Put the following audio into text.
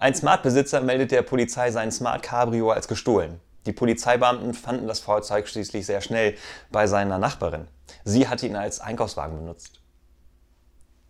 Ein Smart-Besitzer meldet der Polizei sein Smart Cabrio als gestohlen. Die Polizeibeamten fanden das Fahrzeug schließlich sehr schnell bei seiner Nachbarin. Sie hatte ihn als Einkaufswagen benutzt.